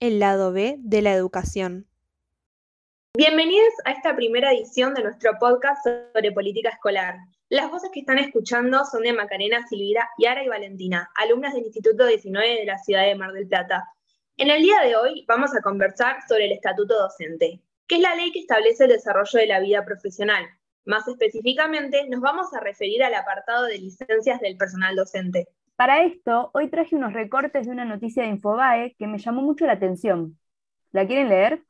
el lado B de la educación. Bienvenidos a esta primera edición de nuestro podcast sobre política escolar. Las voces que están escuchando son de Macarena, Silvira, Yara y Valentina, alumnas del Instituto 19 de la ciudad de Mar del Plata. En el día de hoy vamos a conversar sobre el Estatuto Docente, que es la ley que establece el desarrollo de la vida profesional. Más específicamente, nos vamos a referir al apartado de licencias del personal docente. Para esto, hoy traje unos recortes de una noticia de Infobae que me llamó mucho la atención. ¿La quieren leer?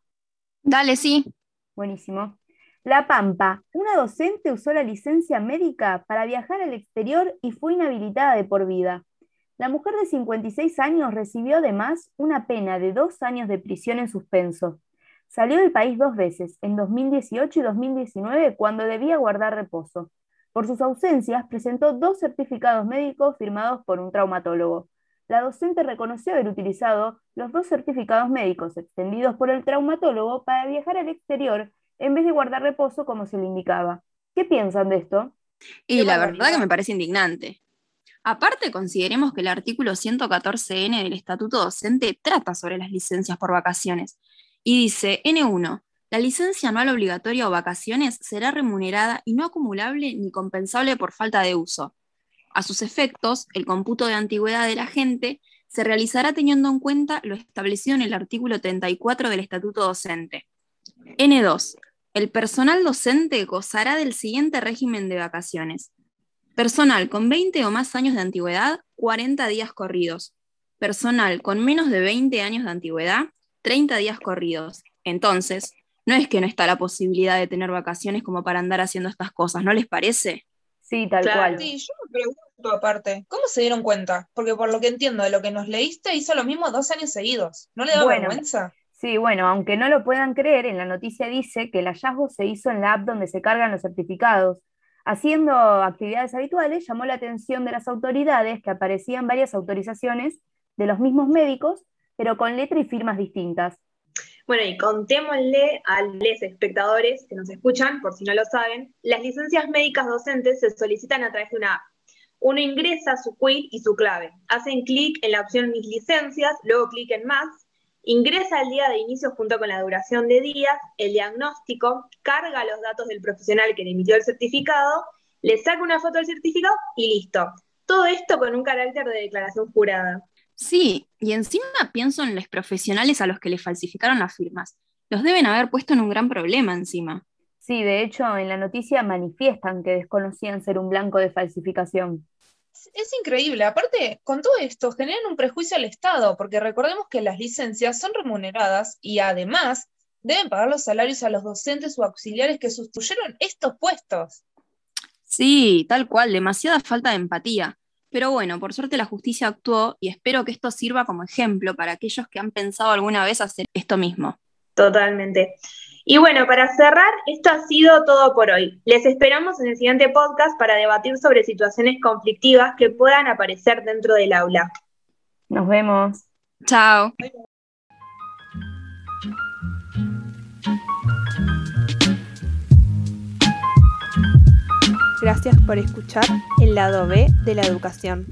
Dale, sí. Buenísimo. La Pampa, una docente usó la licencia médica para viajar al exterior y fue inhabilitada de por vida. La mujer de 56 años recibió además una pena de dos años de prisión en suspenso. Salió del país dos veces, en 2018 y 2019, cuando debía guardar reposo. Por sus ausencias, presentó dos certificados médicos firmados por un traumatólogo. La docente reconoció haber utilizado los dos certificados médicos extendidos por el traumatólogo para viajar al exterior en vez de guardar reposo como se le indicaba. ¿Qué piensan de esto? Y la verdad que me parece indignante. Aparte, consideremos que el artículo 114N del Estatuto Docente trata sobre las licencias por vacaciones y dice, N1, la licencia anual obligatoria o vacaciones será remunerada y no acumulable ni compensable por falta de uso. A sus efectos, el cómputo de antigüedad del agente se realizará teniendo en cuenta lo establecido en el artículo 34 del Estatuto Docente. N2. El personal docente gozará del siguiente régimen de vacaciones. Personal con 20 o más años de antigüedad, 40 días corridos. Personal con menos de 20 años de antigüedad, 30 días corridos. Entonces, no es que no está la posibilidad de tener vacaciones como para andar haciendo estas cosas, ¿no les parece? Sí, tal cual. Sí, yo me pregunto aparte, ¿cómo se dieron cuenta? Porque por lo que entiendo de lo que nos leíste, hizo lo mismo dos años seguidos. ¿No le da vergüenza? Sí, bueno, aunque no lo puedan creer, en la noticia dice que el hallazgo se hizo en la app donde se cargan los certificados. Haciendo actividades habituales, llamó la atención de las autoridades que aparecían varias autorizaciones de los mismos médicos, pero con letra y firmas distintas. Bueno, y contémosle a los espectadores que nos escuchan, por si no lo saben, las licencias médicas docentes se solicitan a través de una app. Uno ingresa su quit y su clave. Hacen clic en la opción Mis licencias, luego clic en Más, ingresa el día de inicio junto con la duración de días, el diagnóstico, carga los datos del profesional que le emitió el certificado, le saca una foto del certificado y listo. Todo esto con un carácter de declaración jurada. Sí, y encima pienso en los profesionales a los que le falsificaron las firmas. Los deben haber puesto en un gran problema encima. Sí, de hecho, en la noticia manifiestan que desconocían ser un blanco de falsificación. Es increíble. Aparte, con todo esto, generan un prejuicio al Estado, porque recordemos que las licencias son remuneradas y además deben pagar los salarios a los docentes o auxiliares que sustituyeron estos puestos. Sí, tal cual, demasiada falta de empatía. Pero bueno, por suerte la justicia actuó y espero que esto sirva como ejemplo para aquellos que han pensado alguna vez hacer esto mismo. Totalmente. Y bueno, para cerrar, esto ha sido todo por hoy. Les esperamos en el siguiente podcast para debatir sobre situaciones conflictivas que puedan aparecer dentro del aula. Nos vemos. Chao. Gracias por escuchar el lado B de la educación.